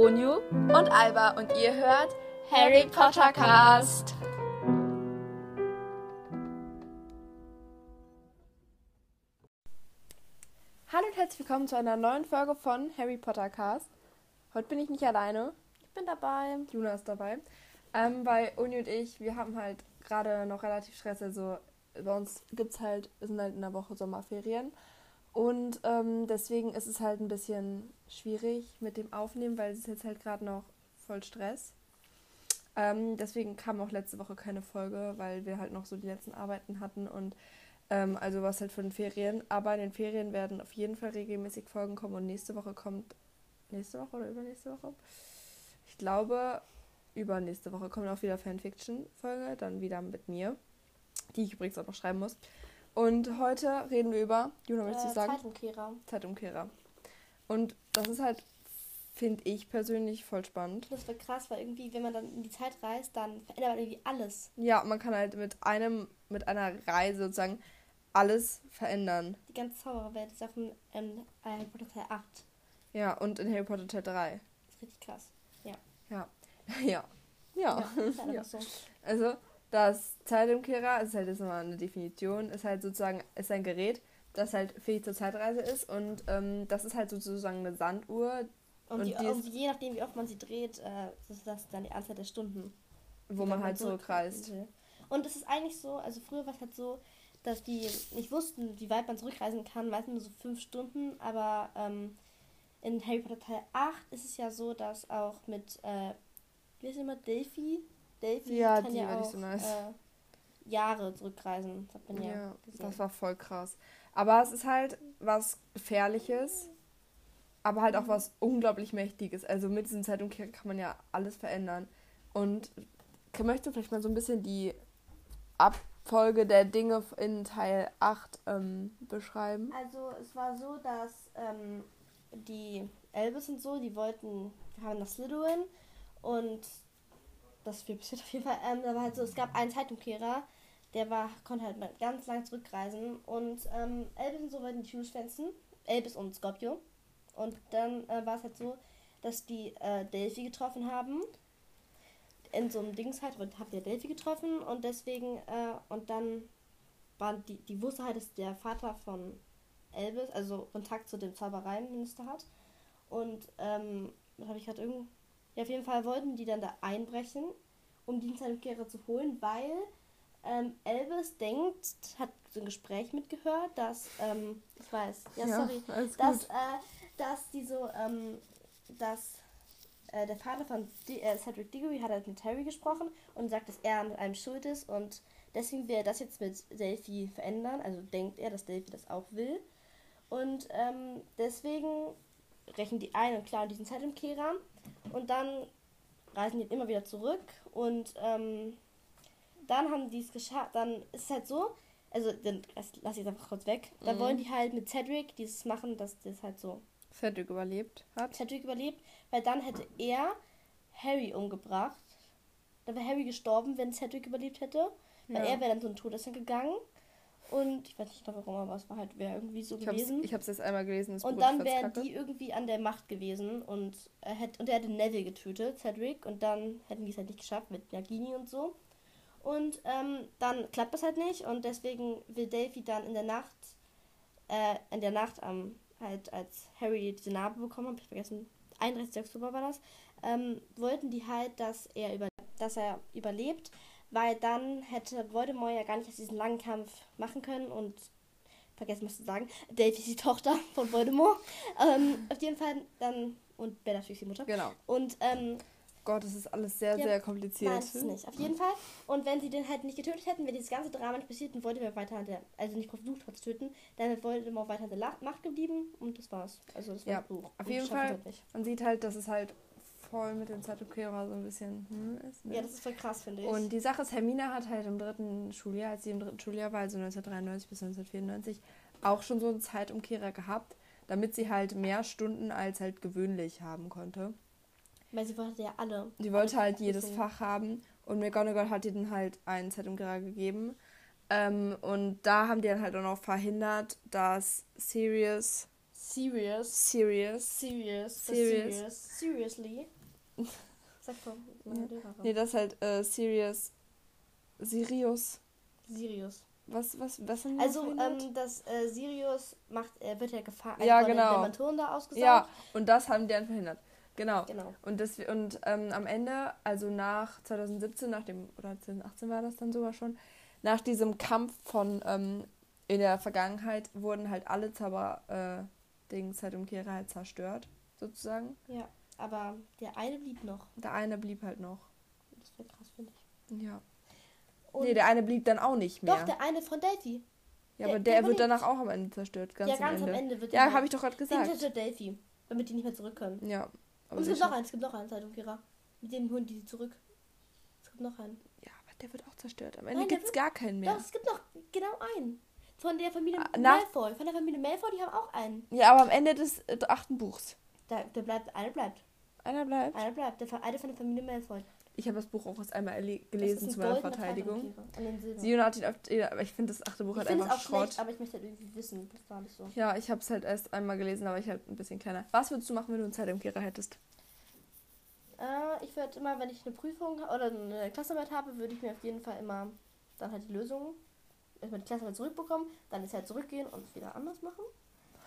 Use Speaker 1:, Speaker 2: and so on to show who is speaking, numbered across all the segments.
Speaker 1: Onyu und Alba und ihr hört Harry Potter Cast. Hallo und herzlich willkommen zu einer neuen Folge von Harry Potter Cast. Heute bin ich nicht alleine.
Speaker 2: Ich bin dabei.
Speaker 1: Luna ist dabei. Ähm, weil Uni und ich, wir haben halt gerade noch relativ Stress. Also bei uns gibt es halt, wir sind halt in der Woche Sommerferien. Und ähm, deswegen ist es halt ein bisschen schwierig mit dem Aufnehmen, weil es ist jetzt halt gerade noch voll Stress. Ähm, deswegen kam auch letzte Woche keine Folge, weil wir halt noch so die letzten Arbeiten hatten und ähm, also was halt für den Ferien. Aber in den Ferien werden auf jeden Fall regelmäßig Folgen kommen und nächste Woche kommt. Nächste Woche oder übernächste Woche? Ich glaube, übernächste Woche kommt auch wieder Fanfiction-Folge, dann wieder mit mir, die ich übrigens auch noch schreiben muss. Und heute reden wir über, Juna, möchtest du
Speaker 2: Äh,
Speaker 1: sagen?
Speaker 2: Zeitumkehrer.
Speaker 1: Zeitumkehrer. Und das ist halt, finde ich persönlich, voll spannend.
Speaker 2: Das wird krass, weil irgendwie, wenn man dann in die Zeit reist, dann verändert man irgendwie alles.
Speaker 1: Ja, man kann halt mit einem, mit einer Reise sozusagen alles verändern.
Speaker 2: Die ganze Zaubererwelt ist auf dem ähm, Harry Potter Teil 8.
Speaker 1: Ja, und in Harry Potter Teil 3.
Speaker 2: Das ist richtig krass. Ja.
Speaker 1: Ja. Ja. Ja.
Speaker 2: Ja,
Speaker 1: Ja.
Speaker 2: so.
Speaker 1: Also, das Zeitumkehrer ist halt jetzt nochmal eine Definition, ist halt sozusagen, ist ein Gerät, das halt fähig zur Zeitreise ist und ähm, das ist halt sozusagen eine Sanduhr,
Speaker 2: Und,
Speaker 1: Und
Speaker 2: die,
Speaker 1: die
Speaker 2: und je nachdem, wie oft man sie dreht, äh, ist das dann die Anzahl der Stunden.
Speaker 1: wo man
Speaker 2: dann
Speaker 1: halt zurückreist.
Speaker 2: will. Und es ist eigentlich so, also früher war es halt so, dass die nicht wussten, wie weit man zurückreisen kann, meistens nur so fünf Stunden, aber ähm, in Harry Potter Teil 8 ist es ja so, dass auch mit, äh, wie heißt immer, Delphi? Delphi
Speaker 1: Ja,
Speaker 2: kann
Speaker 1: die
Speaker 2: ja auch
Speaker 1: so nice.
Speaker 2: äh, Jahre zurückreisen, das ja,
Speaker 1: Ja, das war voll krass. Aber es ist halt was Gefährliches, aber halt auch was unglaublich Mächtiges. Also mit diesem Zeitumkehrer kann man ja alles verändern. Und möchtest du vielleicht mal so ein bisschen die Abfolge der Dinge in Teil 8 ähm, beschreiben?
Speaker 2: Also es war so, dass ähm, die Elvis und so, die wollten, wir haben nach Slytherin und das viel passiert auf jeden Fall. Ähm, war halt so, es gab einen Zeitumkehrer, der war, konnte halt ganz lang zurückreisen und ähm, Elvis und so wollten die Tür schwänzen, Elvis und Scorpio. Und dann äh, war es halt so, dass die äh, Delphi getroffen haben. In so einem Dings halt, und habt ihr Delphi getroffen und deswegen, äh, und dann waren die, die wusste halt, dass der Vater von Elvis, also Kontakt zu dem Zaubereiminister hat. Und ähm, das habe ich gerade irgendwo. Ja, auf jeden Fall wollten die dann da einbrechen, um die Zeitumkehrer zu holen, weil ähm, Elvis denkt, hat so ein Gespräch mitgehört, dass, ähm, ich weiß, ja, sorry,
Speaker 1: alles
Speaker 2: dass, äh, dass die so, ähm, dass äh, der Vater von D äh, Cedric Diggory hat halt mit Harry gesprochen und sagt, dass er an einem schuld ist und deswegen will er das jetzt mit Delphi verändern, also denkt er, dass Delphi das auch will. Und ähm, deswegen rächen die ein und klauen diesen Zeitumkehrer und dann reisen die immer wieder zurück und ähm, dann haben die es geschafft, dann ist es halt so, also dann lass lass ich es einfach kurz weg, dann
Speaker 1: Mhm.
Speaker 2: wollen die halt mit Cedric dieses machen, dass das halt so
Speaker 1: Cedric überlebt hat.
Speaker 2: Cedric überlebt, weil dann hätte er Harry umgebracht. Dann wäre Harry gestorben, wenn Cedric überlebt hätte. Weil
Speaker 1: Ja.
Speaker 2: er wäre dann so ein Todesser gegangen. Und ich weiß nicht warum, aber es war halt wäre irgendwie so
Speaker 1: Ich hab's,
Speaker 2: gewesen.
Speaker 1: ich hab's jetzt einmal gelesen.
Speaker 2: Und
Speaker 1: Buch,
Speaker 2: dann wären die irgendwie an der Macht gewesen und er hätte und er hätte Neville getötet, Cedric, und dann hätten die es halt nicht geschafft mit Nagini und so. Und ähm, dann klappt das halt nicht und deswegen will Delphi dann in der Nacht, äh, in der Nacht am halt als Harry diese Narbe bekommen hat, hab ich vergessen, 31. Oktober war das, ähm, wollten die halt, dass er über, dass er überlebt, weil dann hätte Voldemort ja gar nicht diesen langen Kampf machen können und vergessen was zu sagen, Delphi ist die Tochter von Voldemort. Ähm, auf jeden Fall dann und Bellatrix ist die Mutter.
Speaker 1: Genau.
Speaker 2: Und ähm,
Speaker 1: Gott, das ist alles sehr,
Speaker 2: Ja.
Speaker 1: sehr kompliziert.
Speaker 2: nein, das ist nicht. Auf jeden Fall. Und wenn sie den halt nicht getötet hätten, wäre dieses ganze Drama nicht passiert und Voldemort weiter an der, also nicht versucht hat zu töten, dann wäre Voldemort weiter an der Macht geblieben und das war's. Also das war
Speaker 1: Ja,
Speaker 2: Buch.
Speaker 1: auf jeden Fall. Man sieht halt, dass es halt voll mit dem Zeitumkehrer so ein bisschen hm, ist. Ne?
Speaker 2: Ja, das ist voll krass, finde ich.
Speaker 1: Und die Sache ist, Hermine hat halt im dritten Schuljahr, als sie im dritten Schuljahr war, also 1993 bis 1994, auch schon so einen Zeitumkehrer gehabt, damit sie halt mehr Stunden als halt gewöhnlich haben konnte.
Speaker 2: Weil sie wollte ja alle.
Speaker 1: Die wollte
Speaker 2: alle
Speaker 1: halt jedes. Fach haben und McGonagall hat ihr dann halt einen Zeitumkehrer gegeben. Ähm, und da haben die dann halt auch noch verhindert, dass Sirius
Speaker 2: Serious.
Speaker 1: Serious.
Speaker 2: Serious.
Speaker 1: Serious.
Speaker 2: Serious. Seriously. Sag mal, meine
Speaker 1: Ja.
Speaker 2: Lehrerin.
Speaker 1: Nee, das ist halt äh, Sirius. Sirius.
Speaker 2: Sirius.
Speaker 1: Was, was, was sind
Speaker 2: Also, ähm, das äh, Sirius macht, er wird ja gefahren.
Speaker 1: Ja,
Speaker 2: den
Speaker 1: genau.
Speaker 2: Dementoren da ausgesaugt.
Speaker 1: Ja, und das haben die dann verhindert. Genau.
Speaker 2: Genau.
Speaker 1: Und, das, und ähm, am Ende, also nach 2017, nach dem, oder 2018 war das dann sogar schon, nach diesem Kampf von ähm, in der Vergangenheit wurden halt alle Zauber äh, halt Umkehrer halt zerstört, sozusagen.
Speaker 2: Ja, aber der eine blieb noch.
Speaker 1: Der eine blieb halt noch.
Speaker 2: Das wäre krass, finde ich.
Speaker 1: Ja.
Speaker 2: Und
Speaker 1: nee, der eine blieb dann auch nicht mehr.
Speaker 2: doch, der eine von Delphi.
Speaker 1: ja,
Speaker 2: der-
Speaker 1: aber
Speaker 2: der
Speaker 1: der, wird danach auch am Ende zerstört. Ganz
Speaker 2: ja,
Speaker 1: am
Speaker 2: ganz
Speaker 1: Ende.
Speaker 2: am Ende wird
Speaker 1: Ja, habe ich doch gerade
Speaker 2: Den
Speaker 1: gesagt.
Speaker 2: zerstört Delphi. Damit die nicht mehr zurück können.
Speaker 1: Ja.
Speaker 2: Und es gibt noch einen, es gibt noch einen Zeitumkehrer. Mit dem Hund, die sie zurück. Es gibt noch einen.
Speaker 1: Ja, aber der wird auch zerstört. Am Ende gibt es gar keinen mehr.
Speaker 2: Doch, es gibt noch genau einen. Von der Familie
Speaker 1: Ah,
Speaker 2: Malfoy. Von der Familie Malfoy, die haben auch einen.
Speaker 1: Ja, aber am Ende des äh, achten Buchs.
Speaker 2: Da, der bleibt, einer bleibt.
Speaker 1: Einer bleibt.
Speaker 2: Einer bleibt. Der, Fa- eine von der Familie Malfoy.
Speaker 1: Ich habe das Buch auch erst einmal gelesen zu
Speaker 2: ein
Speaker 1: meiner Verteidigung. Sion hat ihn auf, aber ich finde das achte Buch
Speaker 2: Ich
Speaker 1: halt einfach
Speaker 2: auch
Speaker 1: Schrott.
Speaker 2: schlecht, aber ich möchte halt irgendwie wissen. Das war nicht so.
Speaker 1: Ja, ich habe es halt erst einmal gelesen, aber ich halt ein bisschen kleiner. Was würdest du machen, wenn du einen Zeitumkehrer hättest?
Speaker 2: Äh, ich würde immer, wenn ich eine Prüfung oder eine Klassenarbeit habe, würde ich mir auf jeden Fall immer dann halt die Lösung, erstmal die Klassenarbeit zurückbekommen, dann ist halt zurückgehen und wieder anders machen,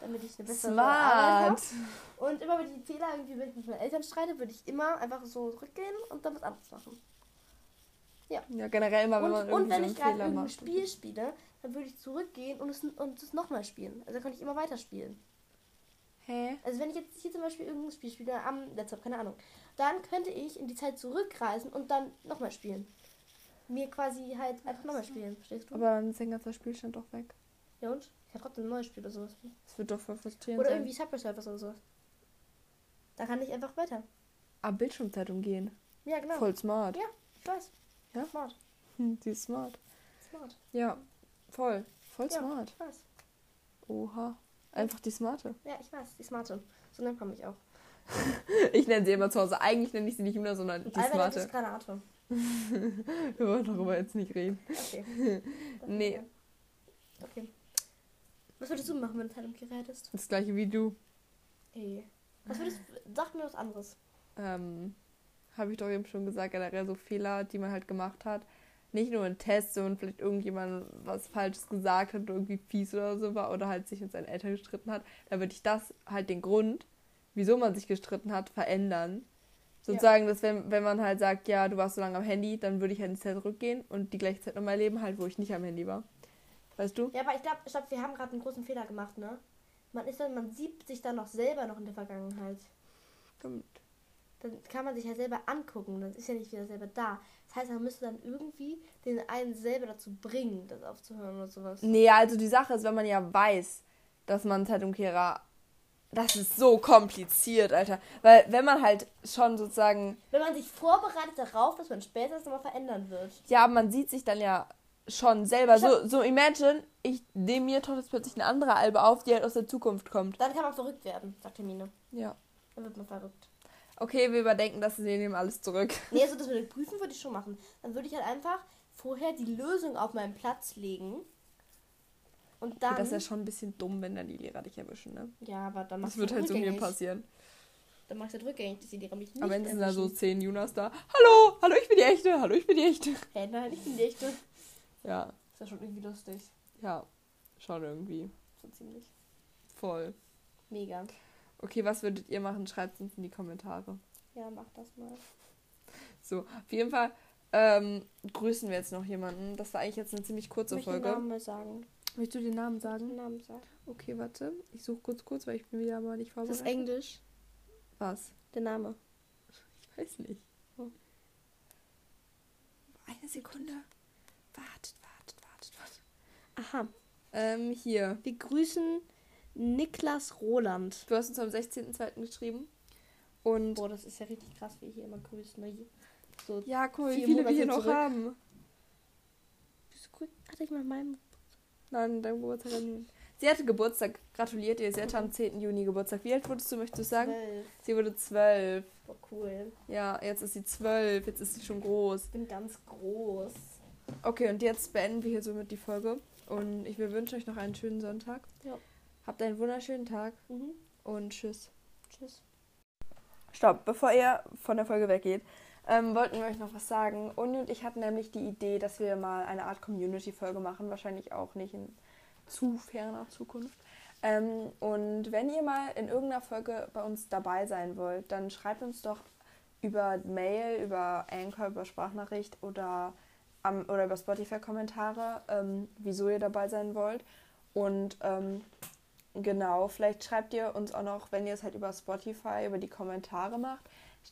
Speaker 2: damit ich eine bessere Arbeit
Speaker 1: Smart.
Speaker 2: habe. Und immer wenn ich die Fehler irgendwie, wenn ich mit meinen Eltern streite, würde ich immer einfach so zurückgehen und dann was anderes machen.
Speaker 1: Ja, generell immer, wenn
Speaker 2: Und,
Speaker 1: man
Speaker 2: und
Speaker 1: irgendwie
Speaker 2: wenn
Speaker 1: so
Speaker 2: ich gerade
Speaker 1: macht.
Speaker 2: Spiel spiele, dann würde ich zurückgehen und es, und es nochmal spielen. Also dann kann ich immer weiterspielen.
Speaker 1: Hä?
Speaker 2: Also wenn ich jetzt hier zum Beispiel irgendein Spiel spiele am Laptop, keine Ahnung, dann könnte ich in die Zeit zurückreisen und dann nochmal spielen. Mir quasi halt einfach nochmal spielen, verstehst du?
Speaker 1: Aber dann ist dein ganzer Spielstand doch weg.
Speaker 2: Ja und? Ich habe trotzdem ein neues Spiel oder sowas.
Speaker 1: Das wird doch voll frustrierend
Speaker 2: Oder
Speaker 1: sein.
Speaker 2: irgendwie Subway Surfers oder sowas. Da kann ich einfach weiter.
Speaker 1: Ah, Bildschirmzeit umgehen.
Speaker 2: Ja, genau.
Speaker 1: Voll smart.
Speaker 2: Ja. Ich weiß.
Speaker 1: Ja?
Speaker 2: Smart.
Speaker 1: Hm, die ist smart.
Speaker 2: Smart.
Speaker 1: Ja, voll. Voll
Speaker 2: Ja.
Speaker 1: smart.
Speaker 2: Ich weiß.
Speaker 1: Oha. Einfach die smarte.
Speaker 2: Ja, ich weiß. Die Smarte. So nennt man mich auch.
Speaker 1: Ich nenne sie immer zu Hause. Eigentlich nenne ich sie nicht immer, sondern die
Speaker 2: Albert
Speaker 1: smarte.
Speaker 2: ist Granate.
Speaker 1: Wir wollen darüber jetzt nicht reden.
Speaker 2: Okay.
Speaker 1: Nee.
Speaker 2: Okay. Was würdest du machen, wenn du Zeitumkehrer hättest?
Speaker 1: Das gleiche wie du.
Speaker 2: Ey. Was würdest Sag mir was anderes.
Speaker 1: ähm, habe ich doch eben schon gesagt, generell so Fehler, die man halt gemacht hat. Nicht nur in Tests und vielleicht irgendjemand was Falsches gesagt hat, irgendwie fies oder so war oder halt sich mit seinen Eltern gestritten hat, da würde ich das halt den Grund, wieso man sich gestritten hat, verändern. Sozusagen, dass wenn, wenn man halt sagt, ja, du warst so lange am Handy, dann würde ich halt ins Zeit zurückgehen und die gleiche Zeit nochmal erleben, halt, wo ich nicht am Handy war. Weißt du?
Speaker 2: Ja, aber ich glaube, ich glaub, wir haben gerade einen großen Fehler gemacht, ne? Man ist dann, man sieht sich dann noch selber noch in der Vergangenheit.
Speaker 1: Stimmt.
Speaker 2: Dann kann man sich ja selber angucken, dann ist ja nicht wieder selber da. Das heißt, man müsste dann irgendwie den einen selber dazu bringen, das aufzuhören oder sowas.
Speaker 1: Nee, also die Sache ist, wenn man ja weiß, dass man Zeitumkehrer. Das ist so kompliziert, Alter. Weil wenn man halt schon sozusagen.
Speaker 2: Wenn man sich vorbereitet darauf, dass man später das nochmal verändern wird.
Speaker 1: Ja, man sieht sich dann ja schon selber. So, so imagine, ich nehme mir doch jetzt plötzlich eine andere Albe auf, die halt aus der Zukunft kommt.
Speaker 2: Dann kann man verrückt werden, sagt Hermine.
Speaker 1: Ja.
Speaker 2: Dann wird man verrückt.
Speaker 1: Okay, wir überdenken das, wir nehmen alles zurück.
Speaker 2: Nee, also das mit den Prüfen würde ich schon machen. Dann würde ich halt einfach vorher die Lösung auf meinen Platz legen. Und dann.
Speaker 1: Okay, das ist ja schon ein bisschen dumm, wenn dann die Lehrer dich erwischen, ne?
Speaker 2: ja, aber dann
Speaker 1: Das
Speaker 2: machst
Speaker 1: wird
Speaker 2: du
Speaker 1: halt so mir passieren.
Speaker 2: Dann machst du halt rückgängig, dass die Lehrer mich nicht
Speaker 1: Am Ende sind da so zehn Junas da. Hallo, hallo, ich bin die Echte, hallo, ich bin die Echte.
Speaker 2: Hä, nein, ich bin die echte.
Speaker 1: Ja,
Speaker 2: Ist ja schon irgendwie lustig.
Speaker 1: ja, schon irgendwie.
Speaker 2: So ziemlich.
Speaker 1: Voll.
Speaker 2: Mega.
Speaker 1: Okay, was würdet ihr machen? Schreibt es uns in die Kommentare.
Speaker 2: Ja, mach das mal.
Speaker 1: So, auf jeden Fall ähm, grüßen wir jetzt noch jemanden. Das war eigentlich jetzt eine ziemlich kurze
Speaker 2: Möchte den
Speaker 1: Folge.
Speaker 2: Namen mal sagen.
Speaker 1: Möchtest du den Namen
Speaker 2: Den
Speaker 1: sagen?
Speaker 2: Namen sagen.
Speaker 1: Okay, warte. Ich suche kurz kurz, weil ich bin wieder mal nicht
Speaker 2: Das
Speaker 1: vorbereitet.
Speaker 2: ist Englisch.
Speaker 1: Was?
Speaker 2: Der Name.
Speaker 1: Ich weiß nicht.
Speaker 2: Oh.
Speaker 1: Eine Sekunde. Wartet, wartet, wartet, wartet.
Speaker 2: Aha.
Speaker 1: Ähm, hier.
Speaker 2: Wir grüßen Niklas Roland.
Speaker 1: Du hast uns am 16.02. geschrieben. Und
Speaker 2: Boah, das ist ja richtig krass, wie ihr hier immer grüßen. Ne? So,
Speaker 1: ja, mal, wie viele wir hier noch
Speaker 2: zurück.
Speaker 1: haben.
Speaker 2: bist du gut? Hatte ich mal meinem.
Speaker 1: Nein, dein Geburtstag. Sie hatte Geburtstag. Gratuliert ihr. Sie hatte am 10. Juni Geburtstag. Wie alt wurdest du, möchtest du sagen?
Speaker 2: Zwölf.
Speaker 1: Sie wurde zwölf.
Speaker 2: Boah, cool.
Speaker 1: Ja, jetzt ist sie zwölf. Jetzt ist sie schon groß.
Speaker 2: Ich bin ganz groß.
Speaker 1: Okay, und jetzt beenden wir hier somit die Folge. Und ich wir wünschen euch noch einen schönen Sonntag.
Speaker 2: Ja.
Speaker 1: Habt einen wunderschönen Tag
Speaker 2: Mhm.
Speaker 1: und tschüss.
Speaker 2: Tschüss.
Speaker 1: Stopp, bevor ihr von der Folge weggeht, ähm, wollten wir euch noch was sagen. Uni und ich hatten nämlich die Idee, dass wir mal eine Art Community-Folge machen, wahrscheinlich auch nicht in zu ferner Zukunft. Ähm, und wenn ihr mal in irgendeiner Folge bei uns dabei sein wollt, dann schreibt uns doch über Mail, über Anchor, über Sprachnachricht oder, am, oder über Spotify-Kommentare, ähm, wieso ihr dabei sein wollt. Und ähm, genau, vielleicht schreibt ihr uns auch noch, wenn ihr es halt über Spotify, über die Kommentare macht.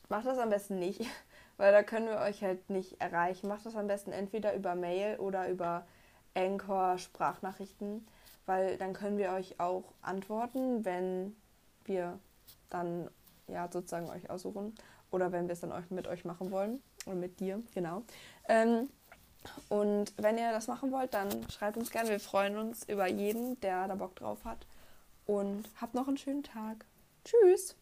Speaker 1: Macht das am besten nicht, weil da können wir euch halt nicht erreichen. Macht das am besten entweder über Mail oder über Anchor Sprachnachrichten, weil dann können wir euch auch antworten, wenn wir dann ja sozusagen euch aussuchen oder wenn wir es dann euch mit euch machen wollen oder mit dir, genau. Ähm, und wenn ihr das machen wollt, dann schreibt uns gerne. Wir freuen uns über jeden, der da Bock drauf hat. Und habt noch einen schönen Tag. Tschüss.